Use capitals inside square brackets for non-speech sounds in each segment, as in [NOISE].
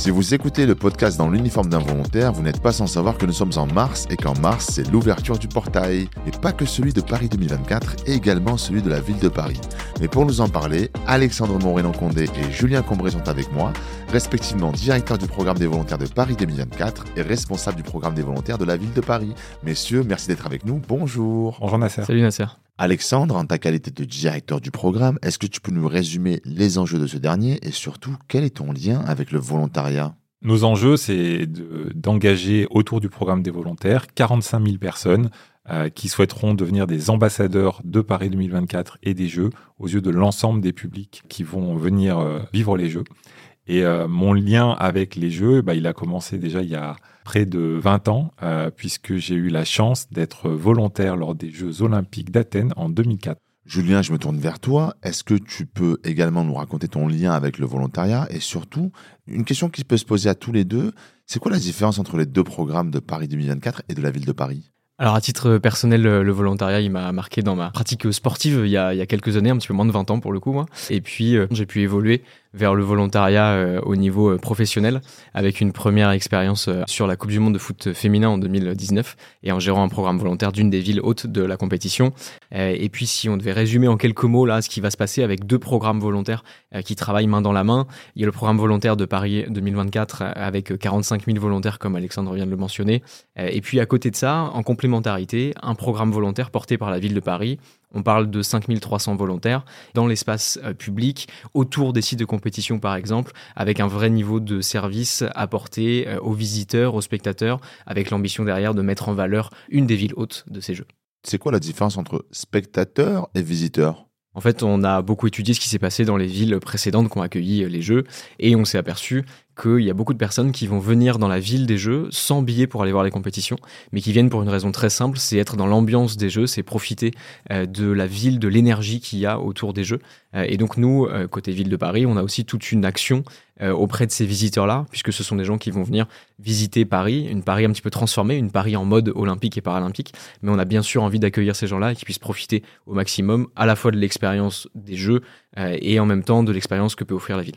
Si vous écoutez le podcast dans l'uniforme d'un volontaire, vous n'êtes pas sans savoir que nous sommes en mars et qu'en mars, c'est l'ouverture du portail. Et pas que celui de Paris 2024, et également celui de la ville de Paris. Mais pour nous en parler, Alexandre Morénon-Condé et Julien Combré sont avec moi, respectivement directeur du programme des volontaires de Paris 2024 et responsable du programme des volontaires de la ville de Paris. Messieurs, merci d'être avec nous. Bonjour. Bonjour Nasser. Salut Nasser. Alexandre, en ta qualité de directeur du programme, est-ce que tu peux nous résumer les enjeux de ce dernier et surtout quel est ton lien avec le volontariat? Nos enjeux, c'est d'engager autour du programme des volontaires 45 000 personnes euh, qui souhaiteront devenir des ambassadeurs de Paris 2024 et des Jeux aux yeux de l'ensemble des publics qui vont venir euh, vivre les Jeux. Et euh, mon lien avec les Jeux, bah, il a commencé déjà il y a près de 20 ans, euh, puisque j'ai eu la chance d'être volontaire lors des Jeux olympiques d'Athènes en 2004. Julien, je me tourne vers toi. Est-ce que tu peux également nous raconter ton lien avec le volontariat? Et surtout, une question qui peut se poser à tous les deux, c'est quoi la différence entre les deux programmes de Paris 2024 et de la ville de Paris? Alors à titre personnel, le volontariat, il m'a marqué dans ma pratique sportive il y, a, il y, a, quelques années, un petit peu moins de 20 ans pour le coup. Moi. Et puis euh, j'ai pu évoluer vers le volontariat euh, au niveau euh, professionnel avec une première expérience euh, sur la Coupe du Monde de foot féminin en 2019 et en gérant un programme volontaire d'une des villes hautes de la compétition. et puis si on devait résumer en quelques mots là ce qui va se passer avec deux programmes volontaires qui travaillent main dans la main, il y a le programme volontaire de Paris 2024 avec 45 000 volontaires comme Alexandre vient de le mentionner. et puis à côté de ça, en complémentarité, un programme volontaire porté par la ville de Paris on parle de 5300 volontaires dans l'espace euh, public, autour des sites de compétition par exemple, avec un vrai niveau de service apporté euh, aux visiteurs, aux spectateurs, avec l'ambition derrière de mettre en valeur une des villes hautes de ces Jeux. C'est quoi la différence entre spectateurs et visiteurs? En fait, on a beaucoup étudié ce qui s'est passé dans les villes précédentes qui ont accueilli euh, les Jeux et on s'est aperçu qu'il y a beaucoup de personnes qui vont venir dans la ville des jeux sans billet pour aller voir les compétitions, mais qui viennent pour une raison très simple, c'est être dans l'ambiance des jeux, c'est profiter euh, de la ville, de l'énergie qu'il y a autour des jeux. Euh, et donc nous, euh, côté ville de Paris, on a aussi toute une action auprès de ces visiteurs-là, puisque ce sont des gens qui vont venir visiter Paris, une Paris un petit peu transformée, une Paris en mode olympique et paralympique, mais on a bien sûr envie d'accueillir ces gens-là et qu'ils puissent profiter au maximum à la fois de l'expérience des jeux et en même temps de l'expérience que peut offrir la ville.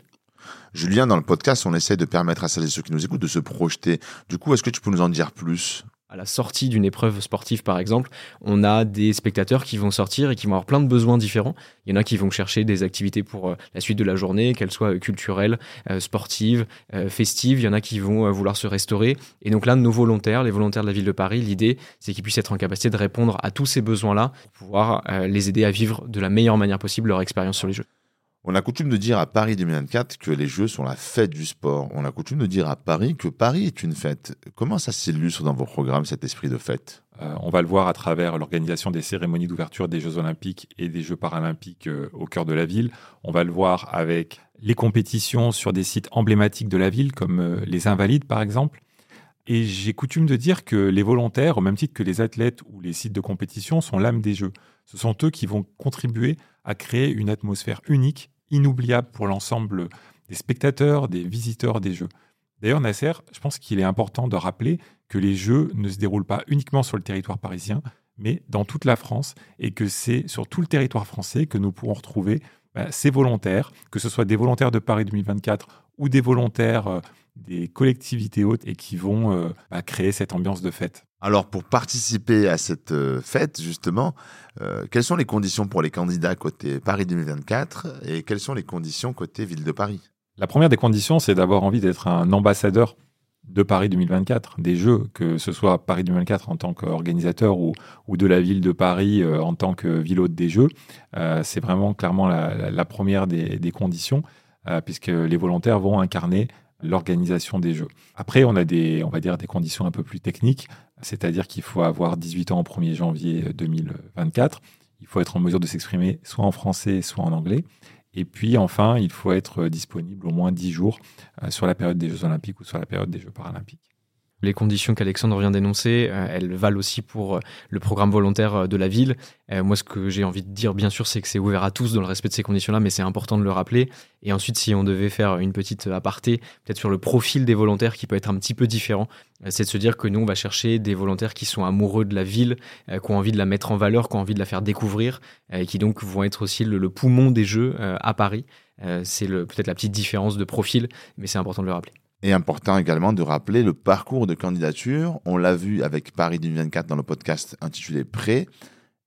Julien, dans le podcast, on essaie de permettre à celles et ceux qui nous écoutent de se projeter. Du coup, est-ce que tu peux nous en dire plus? À la sortie d'une épreuve sportive, par exemple, on a des spectateurs qui vont sortir et qui vont avoir plein de besoins différents. Il y en a qui vont chercher des activités pour euh, la suite de la journée, qu'elles soient culturelles, euh, sportives, euh, festives. Il y en a qui vont vouloir se restaurer. Et donc là, nos volontaires, les volontaires de la ville de Paris, l'idée, c'est qu'ils puissent être en capacité de répondre à tous ces besoins-là pour pouvoir les aider à vivre de la meilleure manière possible leur expérience sur les jeux. On a coutume de dire à Paris 2024 que les Jeux sont la fête du sport. On a coutume de dire à Paris que Paris est une fête. Comment ça s'illustre dans vos programmes, cet esprit de fête? Euh, On va le voir à travers l'organisation des cérémonies d'ouverture des Jeux olympiques et des Jeux paralympiques euh, au cœur de la ville. On va le voir avec les compétitions sur des sites emblématiques de la ville, comme euh, les Invalides par exemple. Et j'ai coutume de dire que les volontaires, au même titre que les athlètes ou les sites de compétition, sont l'âme des Jeux. Ce sont eux qui vont contribuer à créer une atmosphère unique inoubliable pour l'ensemble des spectateurs, des visiteurs des Jeux. D'ailleurs, Nasser, je pense qu'il est important de rappeler que les Jeux ne se déroulent pas uniquement sur le territoire parisien, mais dans toute la France, et que c'est sur tout le territoire français que nous pourrons retrouver bah, ces volontaires, que ce soit des volontaires de Paris 2024 ou des volontaires euh, des collectivités hautes, et qui vont euh, bah, créer cette ambiance de fête. Alors, pour participer à cette euh, fête, justement, euh, quelles sont les conditions pour les candidats côté Paris 2024 et quelles sont les conditions côté Ville de Paris? La première des conditions, c'est d'avoir envie d'être un ambassadeur de Paris 2024, des Jeux, que ce soit Paris 2024 en tant qu'organisateur ou, de la ville de Paris euh, en tant que ville hôte des Jeux. c'est vraiment clairement la, première des, conditions, puisque les volontaires vont incarner l'organisation des jeux. Après, on a on va dire, des conditions un peu plus techniques, c'est-à-dire qu'il faut avoir 18 ans au 1er janvier 2024. Il faut être en mesure de s'exprimer soit en français, soit en anglais. Et puis enfin, il faut être disponible au moins 10 jours euh, sur la période des Jeux olympiques ou sur la période des Jeux paralympiques. Les conditions qu'Alexandre vient d'énoncer, euh, elles valent aussi pour euh, le programme volontaire euh, de la ville. moi, ce que j'ai envie de dire, bien sûr, c'est que c'est ouvert à tous dans le respect de ces conditions-là, mais c'est important de le rappeler. Et ensuite, si on devait faire une petite aparté, peut-être sur le profil des volontaires qui peut être un petit peu différent, c'est de se dire que nous, on va chercher des volontaires qui sont amoureux de la ville, qui ont envie de la mettre en valeur, qui ont envie de la faire découvrir, et qui donc vont être aussi le, poumon des jeux à Paris. c'est peut-être la petite différence de profil, mais c'est important de le rappeler. Et important également de rappeler le parcours de candidature. On l'a vu avec Paris 2024 dans le podcast intitulé Prêt.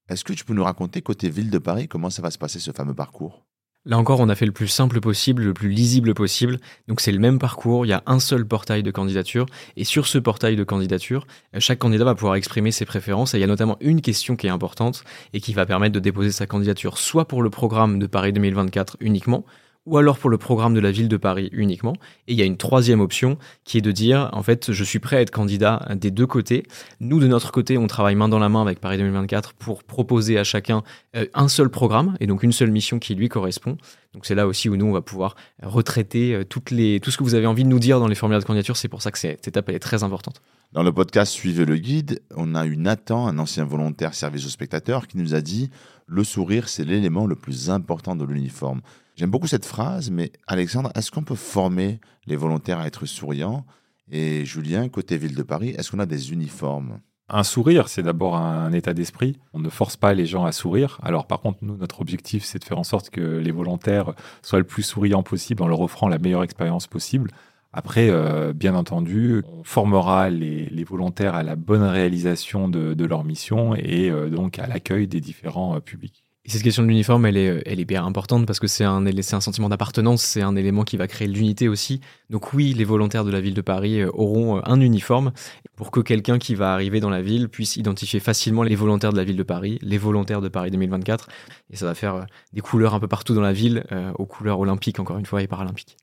Est-ce que tu peux nous raconter côté ville de Paris comment ça va se passer ce fameux parcours? Là encore, on a fait le plus simple possible, le plus lisible possible. Donc c'est le même parcours, il y a un seul portail de candidature. Et sur ce portail de candidature, chaque candidat va pouvoir exprimer ses préférences. Et il y a notamment une question qui est importante et qui va permettre de déposer sa candidature soit pour le programme de Paris 2024 uniquement, ou alors pour le programme de la ville de Paris uniquement. Et il y a une troisième option qui est de dire, en fait, je suis prêt à être candidat des deux côtés. Nous, de notre côté, on travaille main dans la main avec Paris 2024 pour proposer à chacun euh, un seul programme et donc une seule mission qui lui correspond. Donc c'est là aussi où nous, on va pouvoir retraiter euh, tout ce que vous avez envie de nous dire dans les formulaires de candidature. C'est pour ça que cette étape est très importante. Dans le podcast Suivez le guide, on a eu Nathan, un ancien volontaire service aux spectateurs, qui nous a dit Le sourire, c'est l'élément le plus important de l'uniforme. J'aime beaucoup cette phrase, mais Alexandre, est-ce qu'on peut former les volontaires à être souriants? Et Julien, côté ville de Paris, est-ce qu'on a des uniformes? Un sourire, c'est d'abord un état d'esprit. On ne force pas les gens à sourire. Alors par contre, nous, notre objectif, c'est de faire en sorte que les volontaires soient le plus souriants possible en leur offrant la meilleure expérience possible. Après, euh, bien entendu, on formera les, volontaires à la bonne réalisation de, leur mission et euh, donc à l'accueil des différents euh, publics. Et cette question de l'uniforme, elle est, elle est bien importante parce que c'est un, un sentiment d'appartenance, c'est un élément qui va créer l'unité aussi. Donc oui, les volontaires de la ville de Paris euh, auront euh, un uniforme pour que quelqu'un qui va arriver dans la ville puisse identifier facilement les volontaires de la ville de Paris, les volontaires de Paris 2024. Et ça va faire euh, des couleurs un peu partout dans la ville, aux couleurs olympiques encore une fois et paralympiques.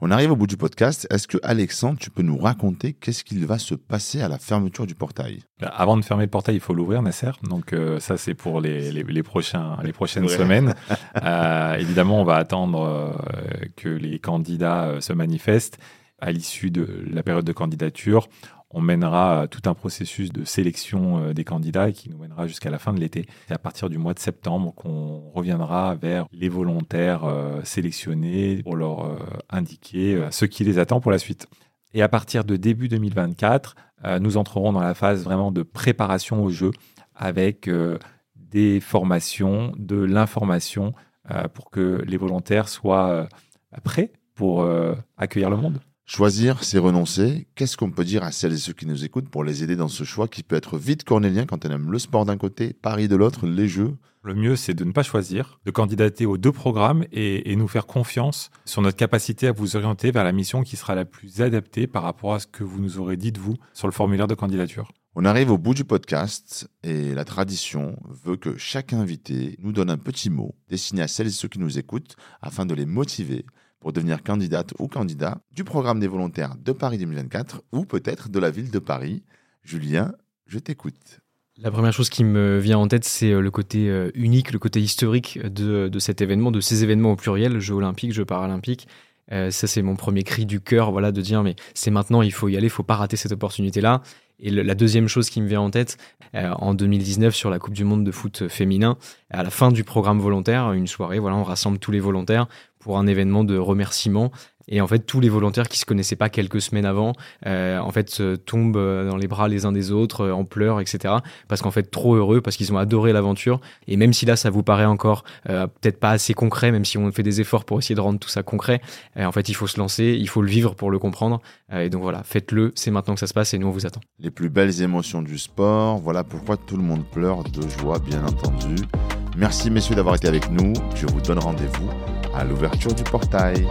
On arrive au bout du podcast. Est-ce que Alexandre, tu peux nous raconter qu'est-ce qu'il va se passer à la fermeture du portail? Bah, Avant de fermer le portail, il faut l'ouvrir, Nasser. Donc euh, ça, c'est pour les, les, prochains, les prochaines semaines. [LAUGHS] Euh, évidemment, on va attendre euh, que les candidats se manifestent à l'issue de la période de candidature on mènera tout un processus de sélection euh, des candidats qui nous mènera jusqu'à la fin de l'été. C'est à partir du mois de septembre qu'on reviendra vers les volontaires euh, sélectionnés pour leur euh, indiquer ce qui les attend pour la suite. Et à partir de début 2024, nous entrerons dans la phase vraiment de préparation au jeu avec des formations, de l'information pour que les volontaires soient prêts pour accueillir le monde. Choisir, c'est renoncer. Qu'est-ce qu'on peut dire à celles et ceux qui nous écoutent pour les aider dans ce choix qui peut être vite cornélien quand on aime le sport d'un côté, Paris de l'autre, les jeux? Le mieux, c'est de ne pas choisir, de candidater aux deux programmes et, nous faire confiance sur notre capacité à vous orienter vers la mission qui sera la plus adaptée par rapport à ce que vous nous aurez dit de vous sur le formulaire de candidature. On arrive au bout du podcast et la tradition veut que chaque invité nous donne un petit mot destiné à celles et ceux qui nous écoutent afin de les motiver pour devenir candidate ou candidat du programme des volontaires de Paris 2024 ou peut-être de la ville de Paris. Julien, je t'écoute. La première chose qui me vient en tête, c'est euh, le côté euh, unique, le côté historique de, cet événement, de ces événements au pluriel, Jeux olympiques, Jeux paralympiques. Euh, ça, c'est mon premier cri du cœur, voilà, de dire, mais c'est maintenant, il faut y aller, il faut pas rater cette opportunité-là. Et la deuxième chose qui me vient en tête, en 2019 sur la Coupe du Monde de foot féminin, à la fin du programme volontaire, une soirée, voilà, on rassemble tous les volontaires pour un événement de remerciement. Et en fait, tous les volontaires qui se connaissaient pas quelques semaines avant, euh, en fait, tombent euh, dans les bras les uns des autres, euh, en pleurs, etc. Parce qu'en fait, trop heureux, parce qu'ils ont adoré l'aventure. Et même si là, ça vous paraît encore peut-être pas assez concret, même si on fait des efforts pour essayer de rendre tout ça concret, en fait, il faut se lancer, il faut le vivre pour le comprendre. et donc voilà, faites-le, c'est maintenant que ça se passe et nous, on vous attend. Les plus belles émotions du sport, voilà pourquoi tout le monde pleure de joie, bien entendu. Merci messieurs d'avoir été avec nous. Je vous donne rendez-vous à l'ouverture du portail.